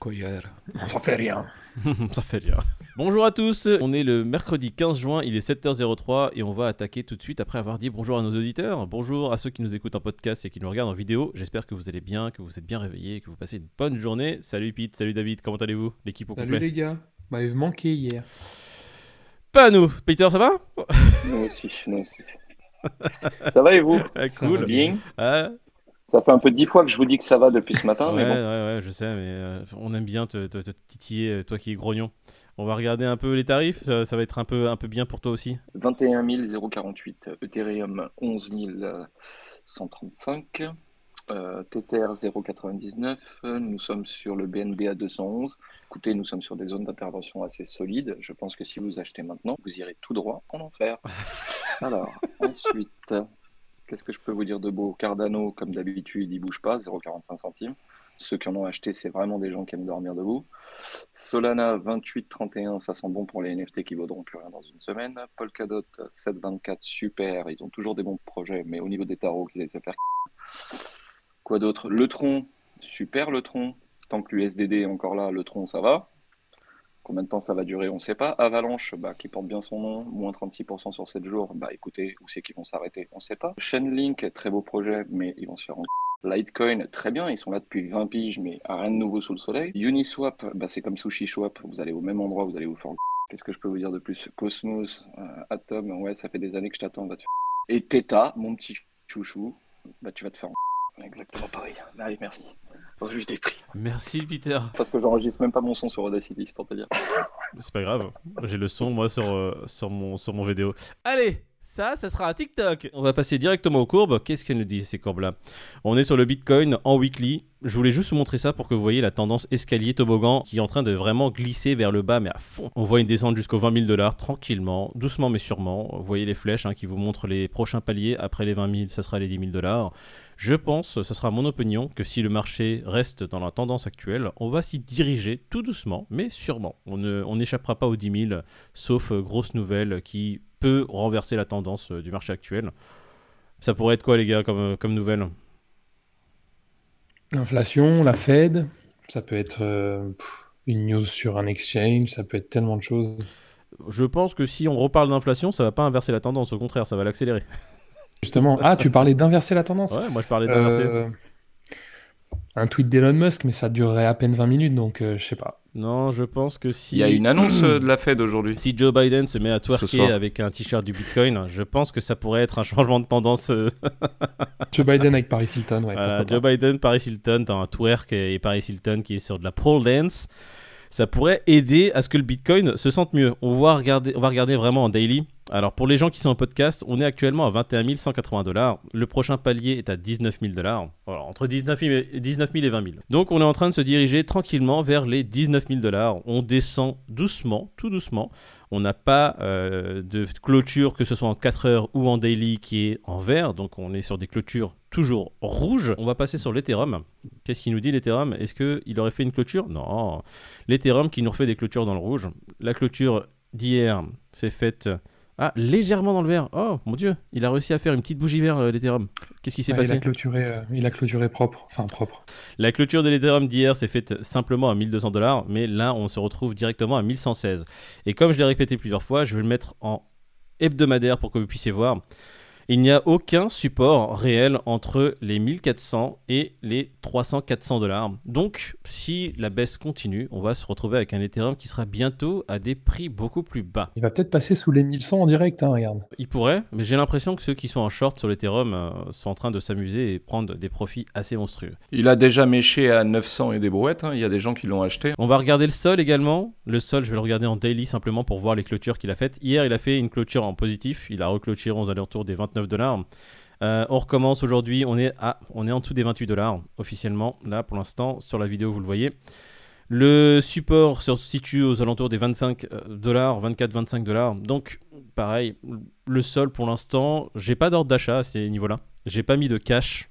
Quoi hier Ça fait rien. Ça fait rien. Bonjour à tous, on est le mercredi 15 juin, il est 7h03 et on va attaquer tout de suite après avoir dit bonjour à nos auditeurs, bonjour à ceux qui nous écoutent en podcast et qui nous regardent en vidéo. J'espère que vous allez bien, que vous êtes bien réveillés, que vous passez une bonne journée. Salut Pete, salut David, comment allez-vous? L'équipe au Salut complet les gars. Bah, il manqué hier. Pas à nous. Peter, ça va? Nous aussi, nous aussi. Ça va et vous? Ah, Ça Cool. va Bien? Ah, Ça fait un peu dix fois que je vous dis que ça va depuis ce matin, ouais, mais ouais, bon. ouais, je sais, mais euh, on aime bien te, te- te titiller, euh, toi qui es grognon. On va regarder un peu les tarifs, ça, ça va être un peu, un peu bien pour toi aussi. 21 048, Ethereum 11 135, euh, Tether 0,99, euh, nous sommes sur le BNB à 211. Écoutez, nous sommes sur des zones d'intervention assez solides. Je pense que si vous achetez maintenant, vous irez tout droit en enfer. Alors, ensuite, qu'est-ce que je peux vous dire de beau? Cardano, comme d'habitude, il bouge pas, 0,45 centimes. Ceux qui en ont acheté, c'est vraiment des gens qui aiment dormir debout. Solana 28,31, ça sent bon pour les NFT qui vaudront plus rien dans une semaine. Polkadot 7,24, super, ils ont toujours des bons projets, mais au niveau des tarots, qu'ils aient se faire. Quoi d'autre? Le tronc, super le tronc. Tant que l'USDD est encore là, le tronc, ça va. Combien de temps ça va durer, on ne sait pas. Avalanche, bah, qui porte bien son nom, moins 36% sur 7 jours, bah écoutez, où c'est qu'ils vont s'arrêter, on ne sait pas. Chainlink, très beau projet, mais ils vont se faire en Litecoin, très bien, ils sont là depuis 20 piges, mais rien de nouveau sous le soleil. Uniswap, bah, c'est comme Sushi Swap, vous allez au même endroit, vous allez vous faire Qu'est-ce que je peux vous dire de plus? Cosmos, euh, Atom, ouais, ça fait des années que je t'attends, va te faire Et Theta, mon petit chouchou, bah tu vas te faire Exactement pareil. Allez, merci. Revue des prix. Merci Peter. Parce que j'enregistre même pas mon son sur Audacity, c'est pour te dire. C'est pas grave, j'ai le son moi sur, euh, sur, mon, sur mon vidéo. Allez, ça, ça sera un TikTok. On va passer directement aux courbes. Qu'est-ce qu'elles nous disent ces courbes-là? On est sur le Bitcoin en weekly. Je voulais juste vous montrer ça pour que vous voyez la tendance escalier toboggan qui est en train de vraiment glisser vers le bas, mais à fond. On voit une descente jusqu'aux 20 000 dollars tranquillement, doucement mais sûrement. Vous voyez les flèches hein, qui vous montrent les prochains paliers. Après les 20 000, ça sera les 10 000 dollars. Je pense, ce sera mon opinion, que si le marché reste dans la tendance actuelle, on va s'y diriger tout doucement, mais sûrement. On n'échappera pas aux 10 000, sauf euh, grosse nouvelle qui peut renverser la tendance euh, du marché actuel. Ça pourrait être quoi, les gars, comme, euh, comme nouvelle? L'inflation, la Fed, ça peut être euh, une news sur un exchange, ça peut être tellement de choses. Je pense que si on reparle d'inflation, ça va pas inverser la tendance, au contraire, ça va l'accélérer. Justement, ah, tu parlais d'inverser la tendance? Ouais, moi je parlais d'inverser. Euh, Un tweet d'Elon Musk, mais ça durerait à peine 20 minutes, donc euh, je sais pas. Non, je pense que si. Il y a une annonce euh, de la Fed aujourd'hui. Si Joe Biden se met à twerker avec un t-shirt du Bitcoin, je pense que ça pourrait être un changement de tendance. Joe Biden avec Paris Hilton, ouais. Voilà, Joe. Biden, Paris Hilton, t'as un twerk et Paris Hilton qui est sur de la pole dance. Ça pourrait aider à ce que le Bitcoin se sente mieux. On va regarder, on va regarder vraiment en daily. Alors pour les gens qui sont en podcast, on est actuellement à 21 180 dollars. Le prochain palier est à 19 000 dollars. Entre 19 000, et, 19 000 et 20 000. Donc on est en train de se diriger tranquillement vers les 19 000 dollars. On descend doucement, tout doucement. On n'a pas euh, de clôture, que ce soit en 4 heures ou en daily, qui est en vert. Donc on est sur des clôtures toujours rouges. On va passer sur l'Ethereum. Qu'est-ce qu'il nous dit l'Ethereum? Est-ce qu'il aurait fait une clôture? Non. L'Ethereum qui nous refait des clôtures dans le rouge. La clôture d'hier s'est faite... Ah, légèrement dans le vert. Oh, mon Dieu, il a réussi à faire une petite bougie vert, euh, l'Ethereum. Qu'est-ce qui s'est Ouais, il, passé a clôturé, euh, il a clôturé propre, enfin propre. la clôture de l'Ethereum d'hier s'est faite simplement à 1200 dollars, mais là on se retrouve directement à 1116. Et comme je l'ai répété plusieurs fois, je vais le mettre en hebdomadaire pour que vous puissiez voir. Il n'y a aucun support réel entre les 1400 et les 300-400 dollars. Donc, si la baisse continue, on va se retrouver avec un Ethereum qui sera bientôt à des prix beaucoup plus bas. Il va peut-être passer sous les 1100 en direct, hein, regarde. Il pourrait, mais j'ai l'impression que ceux qui sont en short sur l'Ethereum euh, sont en train de s'amuser et prendre des profits assez monstrueux. Il a déjà méché à 900 et des brouettes. hein. Il y a des gens qui l'ont acheté. On va regarder le sol également. Le sol, je vais le regarder en daily simplement pour voir les clôtures qu'il a faites. Hier, il a fait une clôture en positif. Il a reclôturé aux alentours des 29 dollars. Euh, on recommence aujourd'hui. On est à, on est en dessous des 28 dollars officiellement. Là, pour l'instant, sur la vidéo, vous le voyez. Le support se situe aux alentours des 25 dollars, 24-25 dollars. Donc, pareil, le sol pour l'instant, j'ai pas d'ordre d'achat à ces niveaux-là. J'ai pas mis de cash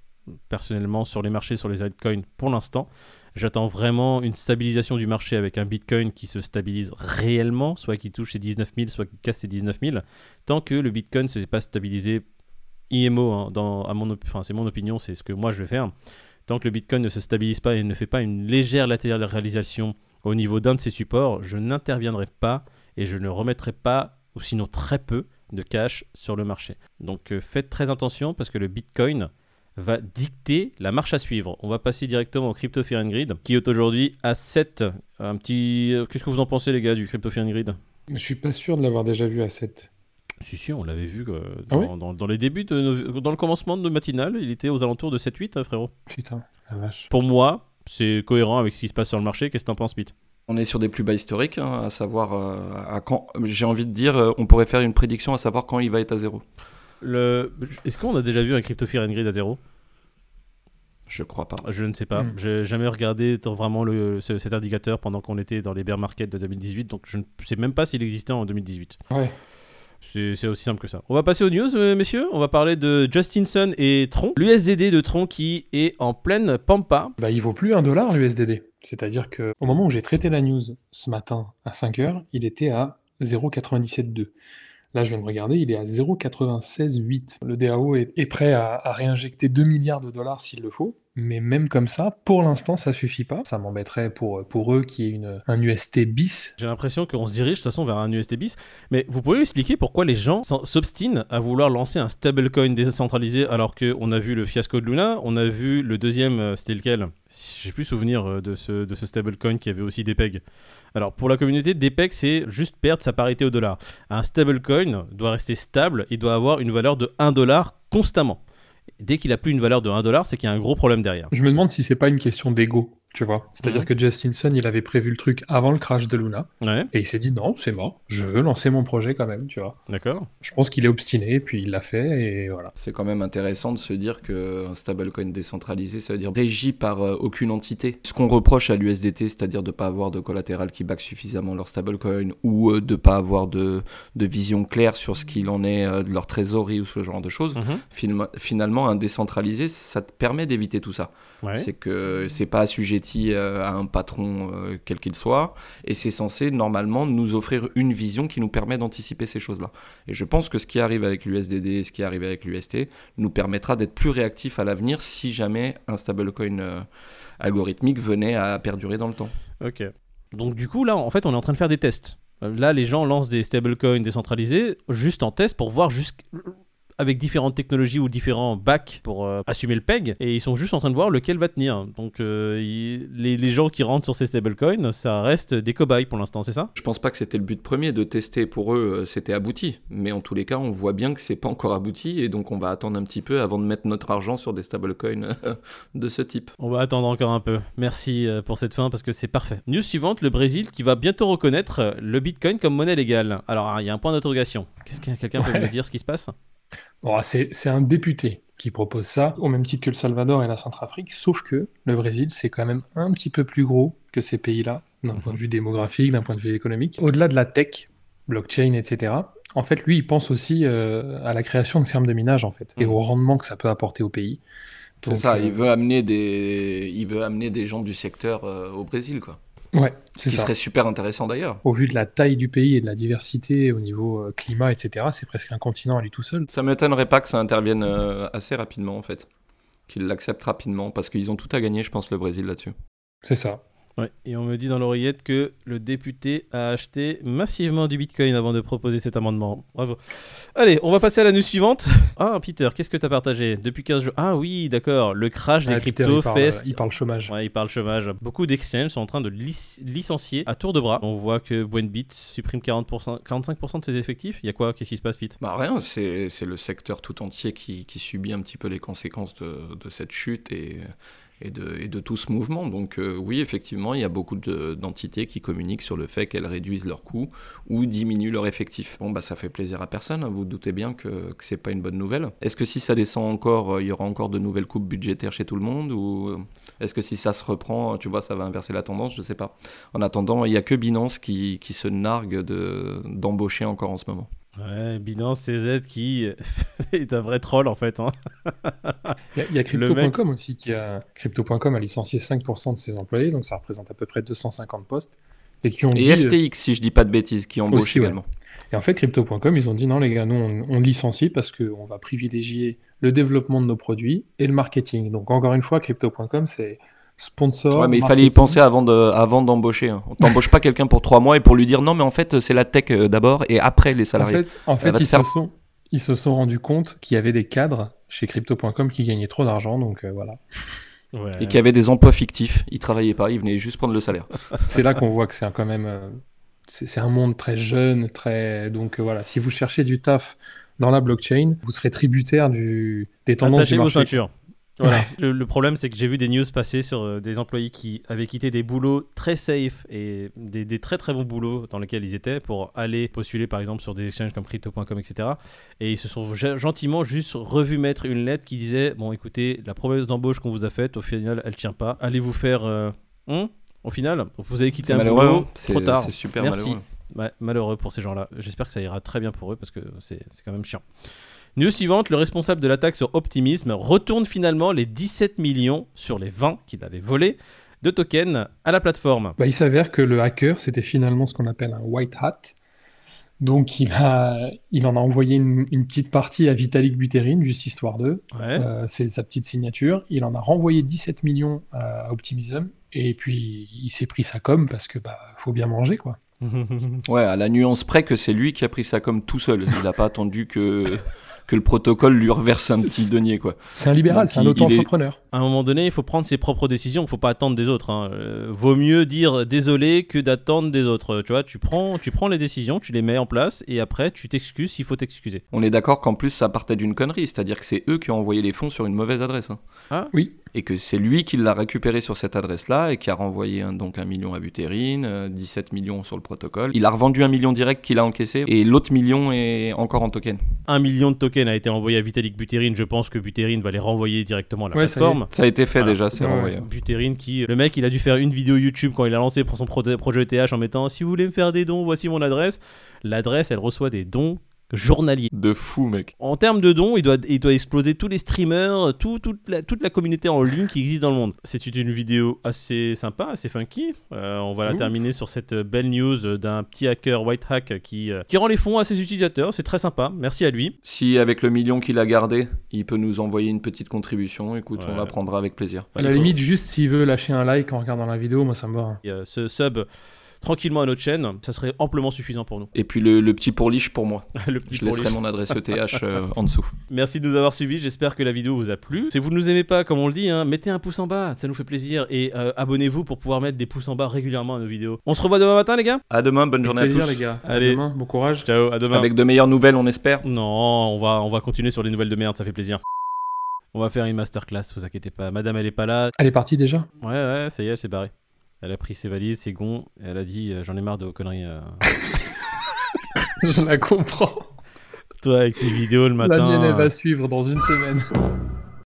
personnellement sur les marchés, sur les altcoins pour l'instant. J'attends vraiment une stabilisation du marché avec un Bitcoin qui se stabilise réellement, soit qui touche ses 19 000, soit qui casse ses 19 000. Tant que le Bitcoin ne s'est pas stabilisé IMO, hein, à mon c'est mon opinion, c'est ce que moi je vais faire. Tant que le Bitcoin ne se stabilise pas et ne fait pas une légère latéralisation au niveau d'un de ses supports, je n'interviendrai pas et je ne remettrai pas, ou sinon très peu, de cash sur le marché. Donc euh, faites très attention parce que le Bitcoin va dicter la marche à suivre. On va passer directement au Crypto Fear Grid qui est aujourd'hui à 7. Un petit euh, qu'est-ce que vous en pensez les gars du Crypto Fear Grid Je suis pas sûr de l'avoir déjà vu à 7. Si si, on l'avait vu euh, Ah dans, ouais dans- dans les débuts de nos- dans le commencement de matinale, il était aux alentours de 7 8 frérot. Putain, la vache. Pour moi, c'est cohérent avec ce qui se passe sur le marché. Qu'est-ce que t'en penses Pete? On est sur des plus bas historiques, hein, à savoir euh, à quand. J'ai envie de dire, euh, on pourrait faire une prédiction à savoir quand il va être à zéro. Le... Est-ce qu'on a déjà vu un Crypto Fear and Grid à zéro? Je crois pas. Je ne sais pas. Hmm. J'ai jamais regardé vraiment le, ce- cet indicateur pendant qu'on était dans les bear markets de 2018, donc je ne sais même pas s'il existait en 2018. Ouais. C'est aussi simple que ça. On va passer aux news, euh, messieurs. On va parler de Justinson et Tron. L'USDD de Tron qui est en pleine pampa. Bah, il vaut plus un dollar l'USDD. C'est-à-dire que au moment où j'ai traité la news ce matin à 5h, il était à 0,97,2. Là, je viens de regarder, il est à 0,96,8. Le DAO est, prêt à réinjecter 2 milliards de dollars s'il le faut. Mais même comme ça, pour l'instant, ça suffit pas. Ça m'embêterait pour, pour eux qui est une, un UST bis. J'ai l'impression qu'on se dirige de toute façon vers un USD bis. Mais vous pouvez expliquer pourquoi les gens s'obstinent à vouloir lancer un stablecoin décentralisé alors qu'on a vu le fiasco de Luna, on a vu le deuxième, euh, c'était lequel? J'ai plus souvenir euh, de ce, de ce stablecoin qui avait aussi des pegs. Alors pour la communauté, des pegs c'est juste perdre sa parité au dollar. Un stablecoin doit rester stable, il doit avoir une valeur de 1 dollar constamment. Dès qu'il a plus une valeur de 1 dollar, c'est qu'il y a un gros problème derrière. Je me demande si c'est pas une question d'ego, tu vois. C'est-à dire Mhm. que Justinson, il avait prévu le truc avant le crash de Luna. Ouais, Et il s'est dit non, c'est mort, je veux lancer mon projet quand même, tu vois. d'accord. Je pense qu'il est obstiné, puis il l'a fait, et voilà. C'est quand même intéressant de se dire qu'un stablecoin décentralisé, ça veut dire régi par euh, aucune entité. Ce qu'on reproche à l'USDT, c'est-à-dire de ne pas avoir de collatéral qui back suffisamment leur stablecoin ou euh, de ne pas avoir de, de vision claire sur ce qu'il en est euh, de leur trésorerie ou ce genre de choses. Mhm. Finalement- Finalement, un décentralisé, ça te permet d'éviter tout ça. Ouais. C'est que c'est pas assujetti euh, à un patron euh, quel qu'il soit, et c'est censé normalement nous offrir une vision qui nous permet d'anticiper ces choses-là. Et je pense que ce qui arrive avec l'USDD, ce qui arrive avec l'UST, nous permettra d'être plus réactifs à l'avenir si jamais un stablecoin euh, algorithmique venait à perdurer dans le temps. Ok. Donc du coup, là, en fait, on est en train de faire des tests. Là, les gens lancent des stablecoins décentralisés juste en test pour voir jusqu'- avec différentes technologies ou différents backs pour euh, assumer le PEG et ils sont juste en train de voir lequel va tenir. Donc euh, les, les gens qui rentrent sur ces stablecoins, ça reste des cobayes pour l'instant, c'est ça? Je pense pas que c'était le but premier de tester pour eux, euh, c'était abouti. Mais en tous les cas, on voit bien que c'est pas encore abouti et donc on va attendre un petit peu avant de mettre notre argent sur des stablecoins de ce type. On va attendre encore un peu. Merci pour cette fin parce que c'est parfait. News suivante, le Brésil qui va bientôt reconnaître le Bitcoin comme monnaie légale. Alors hein, il y a un point d'interrogation. Qu'est-ce que quelqu'un peut me dire ce qui se passe? Bon, c'est un député qui propose ça, au même titre que le Salvador et la Centrafrique, sauf que le Brésil, c'est quand même un petit peu plus gros que ces pays-là, d'un point de vue démographique, d'un point de vue économique. Au-delà de la tech, blockchain, etc., en fait, lui, il pense aussi euh, à la création de fermes de minage, en fait, et Mhm. au rendement que ça peut apporter au pays. C'est ça, euh, il veut amener des, il veut amener des gens du secteur euh, au Brésil, quoi. Ouais, Ce c'est qui ça. serait super intéressant d'ailleurs. Au vu de la taille du pays et de la diversité au niveau euh, climat, etc., c'est presque un continent à lui tout seul. Ça m'étonnerait pas que ça intervienne euh, assez rapidement en fait, qu'ils l'acceptent rapidement parce qu'ils ont tout à gagner, je pense, le Brésil là-dessus. C'est ça. Ouais, et on me dit dans l'oreillette que le député a acheté massivement du Bitcoin avant de proposer cet amendement. Bravo. Allez, on va passer à la news suivante. Ah, Peter, qu'est-ce que tu as partagé depuis 15 jours? Ah oui, d'accord, le crash des Ah, cryptos il, parle, fait... il parle chômage. Ouais, il parle chômage. Beaucoup d'exchanges sont en train de lic- licencier à tour de bras. On voit que Buenbit supprime 40%, 45% de ses effectifs. Il y a quoi? Qu'est-ce qui se passe, Pete? Bah rien, c'est c'est le secteur tout entier qui, qui subit un petit peu les conséquences de, de cette chute et, et, de, tout ce mouvement. Donc euh, oui, effectivement, il y a beaucoup de- d'entités qui communiquent sur le fait qu'elles réduisent leurs coûts ou diminuent leur effectif. Bon, bah ça fait plaisir à personne, hein, vous doutez bien que, que c'est pas une bonne nouvelle. Est-ce que si ça descend encore, euh, il y aura encore de nouvelles coupes budgétaires chez tout le monde ou euh, est-ce que si ça se reprend, tu vois, ça va inverser la tendance? Je sais pas. En attendant, il y a que Binance qui, se nargue de- d'embaucher encore en ce moment. Ouais, Binance CZ qui est un vrai troll en fait. hein. Il y a, mec- Crypto.com aussi qui a Crypto.com a licencié 5% de ses employés, donc ça représente à peu près 250 postes. Et qui ont dit, Et euh, FTX, si je dis pas de bêtises, qui embauche ouais. également. et en fait Crypto.com ils ont dit non les gars nous on, on licencie parce qu'on va privilégier le développement de nos produits et le marketing. Donc encore une fois, crypto.com, c'est sponsor. Ouais, mais il fallait y penser avant de, avant d'embaucher. hein. On t'embauche pas quelqu'un pour trois mois et pour lui dire non, mais en fait c'est la tech euh, d'abord et après les En salariés. fait, en fait va te ils, faire- se sont, ils se sont rendus compte qu'il y avait des cadres chez crypto.com qui gagnaient trop d'argent. Donc euh, voilà. Ouais. Et qu'il y avait des emplois fictifs. Ils travaillaient pas, ils venaient juste prendre le salaire. C'est là qu'on voit que c'est un- quand même. euh, c'est un monde très jeune, très. Donc euh, voilà, si vous cherchez du taf dans la blockchain, vous serez tributaire du, des tendances Attachez du vos marché. ceintures. Voilà. le, le problème, c'est que j'ai vu des news passer sur euh, des employés qui avaient quitté des boulots très safe et des, des très très bons boulots dans lesquels ils étaient pour aller postuler par exemple sur des exchanges comme crypto.com, etc. Et ils se sont ge- gentiment juste revus mettre une lettre qui disait Bon, écoutez, la promesse d'embauche qu'on vous a faite, au final, elle tient pas. Allez vous faire. euh, hein au final, vous avez quitté un malheureux. boulot hein. C'est trop tard. c'est super Merci. malheureux. Ouais, malheureux pour ces gens-là. J'espère que ça ira très bien pour eux parce que c'est c'est quand même chiant. News suivante, le responsable de l'attaque sur Optimism retourne finalement les 17 millions sur les 20 qu'il avait volés de tokens à la plateforme. Bah, il s'avère que le hacker, c'était finalement ce qu'on appelle un white hat. Donc il, a, il en a envoyé une, une petite partie à Vitalik Buterin, juste histoire d'eux. Ouais. Euh, c'est sa petite signature. Il en a renvoyé 17 millions à Optimism. Et puis il s'est pris sa com parce que bah faut bien manger quoi. Ouais, à la nuance près que c'est lui qui a pris ça comme tout seul. Il n'a pas attendu que, que le protocole lui reverse un petit denier, quoi. C'est un libéral, c'est un est- auto-entrepreneur. à un moment donné, il faut prendre ses propres décisions. Il faut pas attendre des autres. hein. Euh, vaut mieux dire désolé que d'attendre des autres. Tu vois, tu prends, tu prends les décisions, tu les mets en place et après tu t'excuses s'il faut t'excuser. On est d'accord qu'en plus ça partait d'une connerie, c'est-à-dire que c'est eux qui ont envoyé les fonds sur une mauvaise adresse. hein. Ah Oui. Et que c'est lui qui l'a récupéré sur cette adresse-là et qui a renvoyé un, donc un million à Buterin, euh, 17 millions sur le protocole. Il a revendu un million direct qu'il a encaissé et l'autre million est encore en token. Un million de tokens a été envoyé à Vitalik Buterin. Je pense que Buterin va les renvoyer directement à la Ouais, ça plateforme. Ça a été fait Voilà. déjà, c'est Ouais, renvoyé. Buterin qui le mec il a dû faire une vidéo YouTube quand il a lancé pour son pro- projet ETH en mettant si vous voulez me faire des dons voici mon adresse l'adresse elle reçoit des dons journaliers De fou, mec. en termes de dons il doit, il doit exploser tous les streamers tout- toute, la, toute la communauté en ligne qui existe dans le monde c'est une vidéo assez sympa assez funky Euh, on va la Ouf. terminer sur cette belle news d'un petit hacker white hack qui, euh, qui rend les fonds à ses utilisateurs c'est très sympa merci à lui Si avec le million qu'il a gardé, il peut nous envoyer une petite contribution, écoute, Ouais. on la prendra avec plaisir. À la limite, juste s'il veut lâcher un like en regardant la vidéo, moi ça me va. hein. et, euh, ce sub tranquillement à notre chaîne ça serait amplement suffisant pour nous Et puis le, le petit pourliche pour moi. le petit Je laisserai pourliche. mon adresse ETH euh, en dessous. Merci de nous avoir suivis, j'espère que la vidéo vous a plu. Si vous ne nous aimez pas, comme on le dit, hein, mettez un pouce en bas, ça nous fait plaisir. Et euh, abonnez-vous pour pouvoir mettre des pouces en bas régulièrement à nos vidéos. On se revoit demain matin, les gars? À demain, bonne journée à plaisir tous. les gars. À Allez. demain, bon courage. Ciao, à demain. Avec de meilleures nouvelles, on espère. Non, on va, on va continuer sur les nouvelles de merde, ça fait plaisir. On va faire une masterclass, vous inquiétez pas. Madame, elle est pas là. Elle est partie déjà? Ouais, ouais, ça y est, elle s'est barrée. Elle a pris ses valises, ses gonds, et elle a dit euh, J'en ai marre de vos conneries. euh. Je la comprends. Toi, avec tes vidéos le matin. La mienne, elle va suivre dans une semaine.